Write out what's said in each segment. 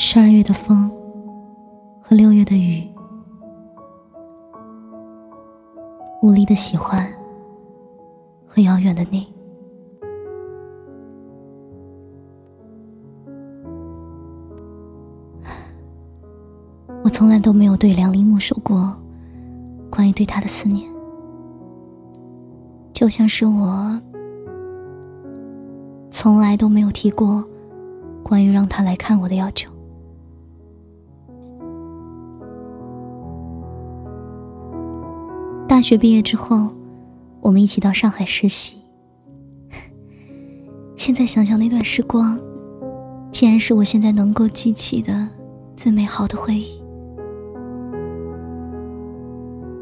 十二月的风和六月的雨，无力的喜欢和遥远的你。我从来都没有对梁林木说过关于对他的思念，就像是我从来都没有提过关于让他来看我的要求。大学毕业之后，我们一起到上海实习。现在想想那段时光，竟然是我现在能够记起的最美好的回忆。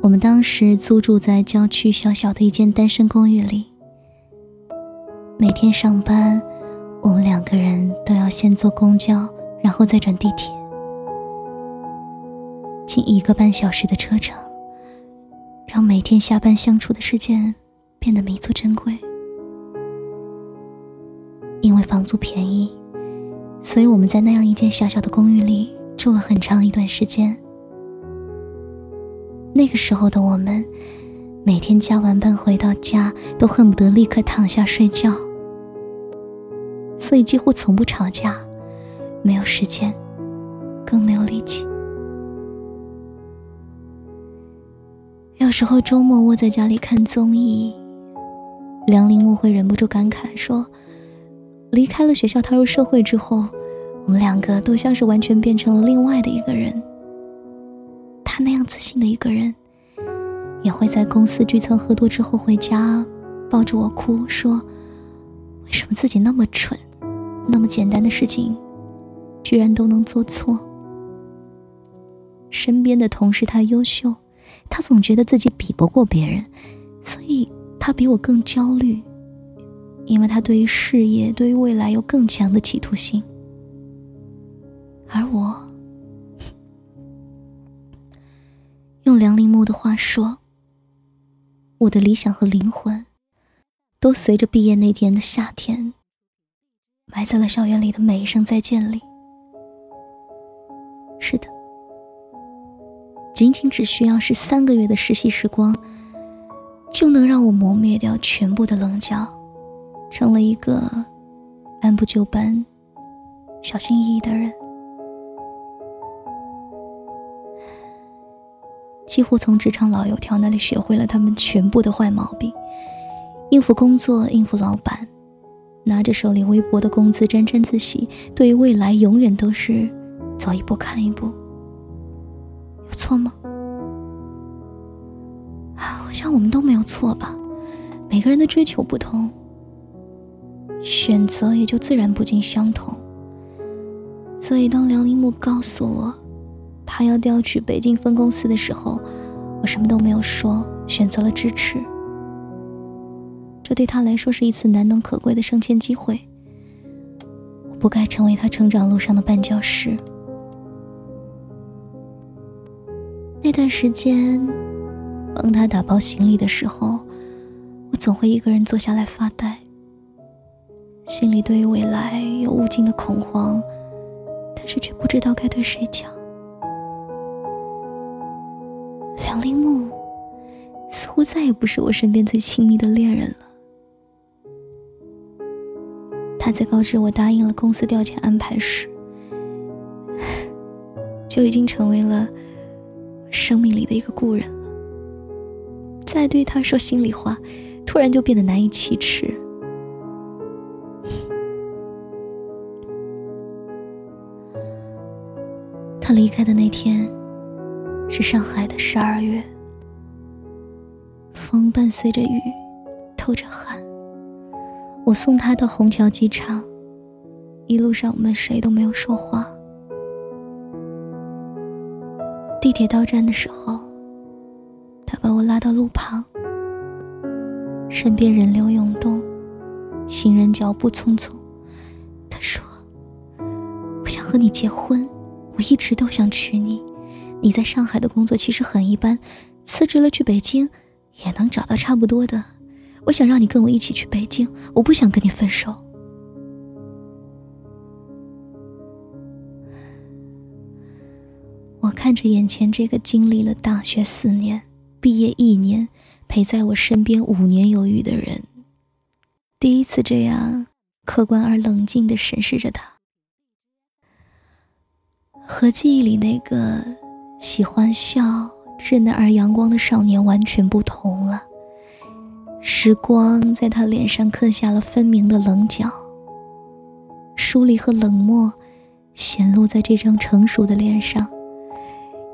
我们当时租住在郊区小小的一间单身公寓里，每天上班，我们两个人都要先坐公交，然后再转地铁，近一个半小时的车程，让每天下班相处的时间变得弥足珍贵。因为房租便宜，所以我们在那样一间小小的公寓里住了很长一段时间。那个时候的我们，每天加完班回到家，都恨不得立刻躺下睡觉，所以几乎从不吵架，没有时间，更没有力气。有时候周末窝在家里看综艺，梁林木会忍不住感慨说：“离开了学校，踏入社会之后，我们两个都像是完全变成了另外的一个人。”他那样自信的一个人，也会在公司聚餐喝多之后回家，抱着我哭，说：“为什么自己那么蠢，那么简单的事情，居然都能做错？”身边的同事他优秀，他总觉得自己比不过别人，所以他比我更焦虑，因为他对于事业、对于未来有更强的企图心，而我。用梁林木的话说，我的理想和灵魂，都随着毕业那天的夏天，埋在了校园里的每一声再见里。仅仅只需要是三个月的实习时光，就能让我磨灭掉全部的棱角，成了一个按部就班、小心翼翼的人。几乎从职场老油条那里学会了他们全部的坏毛病：应付工作，应付老板，拿着手里微薄的工资沾沾自喜，对于未来永远都是走一步看一步。有错吗？啊，我想我们都没有错吧。每个人的追求不同，选择也就自然不尽相同。所以，当梁林木告诉我。他要调去北京分公司的时候，我什么都没有说，选择了支持。这对他来说是一次难能可贵的升迁机会。我不该成为他成长路上的绊脚石。段时间，帮他打包行李的时候，我总会一个人坐下来发呆，心里对于未来有无尽的恐慌，但是却不知道该对谁讲。梁林木似乎再也不是我身边最亲密的恋人了。他在告知我答应了公司调遣安排时，就已经成为了生命里的一个故人了。再对他说心里话，突然就变得难以启齿。他离开的那天。是上海的十二月，风伴随着雨，透着寒。我送他到虹桥机场，一路上我们谁都没有说话。地铁到站的时候，他把我拉到路旁，身边人流涌动，行人脚步匆匆。他说：“我想和你结婚，我一直都想娶你。”你在上海的工作其实很一般，辞职了去北京，也能找到差不多的。我想让你跟我一起去北京，我不想跟你分手。看着眼前这个经历了大学四年、毕业一年、陪在我身边五年有余的人，第一次这样客观而冷静地审视着他，和记忆里那个喜欢笑、稚嫩而阳光的少年完全不同了。时光在他脸上刻下了分明的棱角，疏离和冷漠显露在这张成熟的脸上。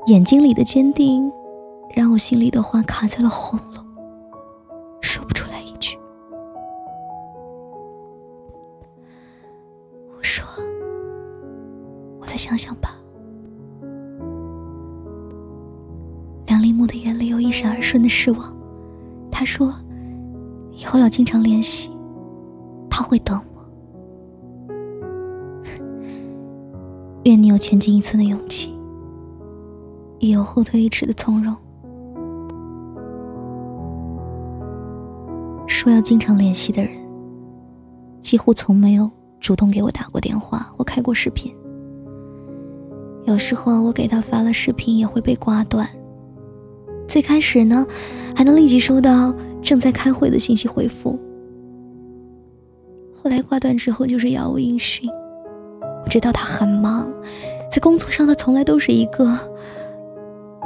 眼睛里的坚定，让我心里的话卡在了喉咙，说不出来一句。我说：“我再想想吧。”梁立木的眼里有一闪而瞬的失望，他说：“以后要经常联系，他会等我。愿你有前进一寸的勇气。”也有后退一尺的从容。说要经常联系的人，几乎从没有主动给我打过电话或开过视频。有时候我给他发了视频，也会被挂断。最开始呢，还能立即收到正在开会的信息回复。后来挂断之后，就是杳无音讯。我知道他很忙，在工作上他从来都是一个。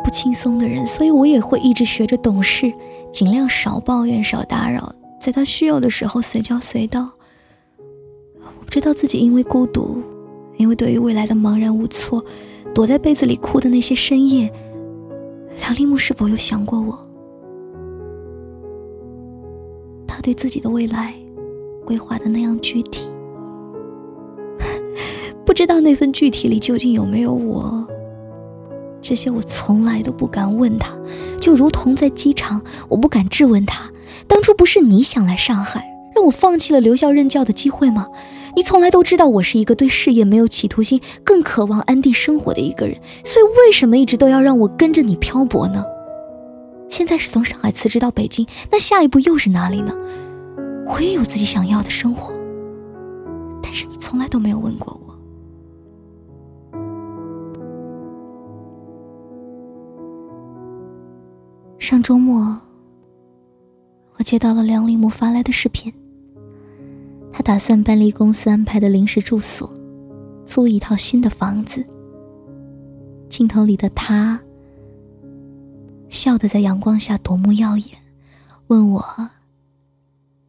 不轻松的人，所以我也会一直学着懂事，尽量少抱怨、少打扰，在他需要的时候随叫随到。我不知道自己因为孤独，因为对于未来的茫然无措，躲在被子里哭的那些深夜，梁立木是否有想过我？他对自己的未来规划的那样具体，不知道那份具体里究竟有没有我？这些我从来都不敢问他，就如同在机场，我不敢质问他：当初不是你想来上海，让我放弃了留校任教的机会吗？你从来都知道我是一个对事业没有企图心，更渴望安定生活的一个人，所以为什么一直都要让我跟着你漂泊呢？现在是从上海辞职到北京，那下一步又是哪里呢？我也有自己想要的生活，但是你从来都没有问过我。上周末，我接到了梁立木发来的视频。他打算搬离公司安排的临时住所，租一套新的房子。镜头里的他，笑得在阳光下夺目耀眼，问我：“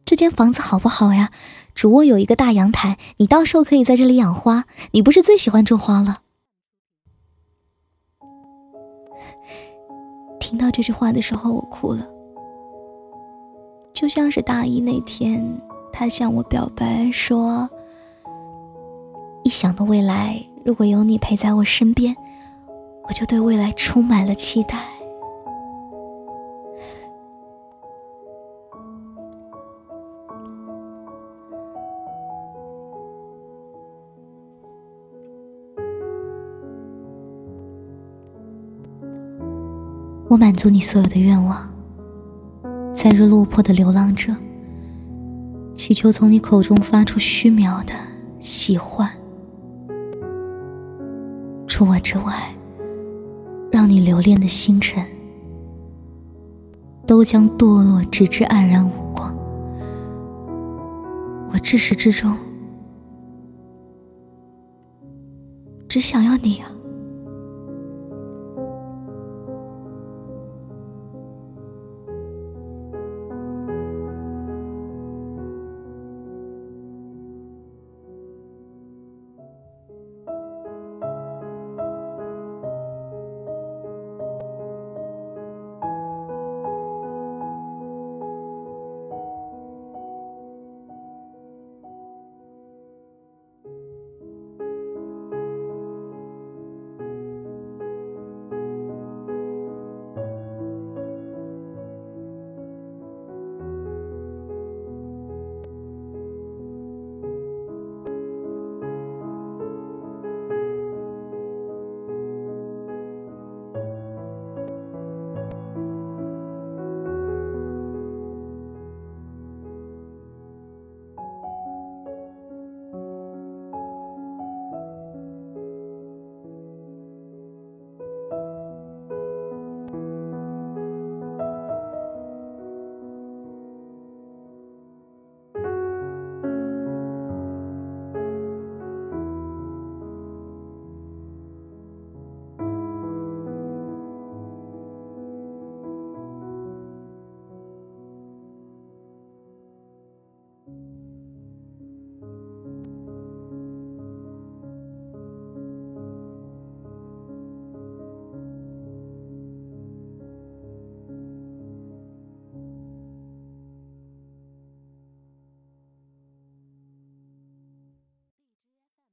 这间房子好不好呀？主卧有一个大阳台，你到时候可以在这里养花。你不是最喜欢种花了？”听到这句话的时候，我哭了，就像是大一那天，他向我表白说：“一想到未来，如果有你陪在我身边，我就对未来充满了期待。”满足你所有的愿望，在日落魄的流浪者，祈求从你口中发出虚渺的喜欢。除我之外，让你留恋的星辰，都将堕落，直至黯然无光。我至始至终，只想要你啊！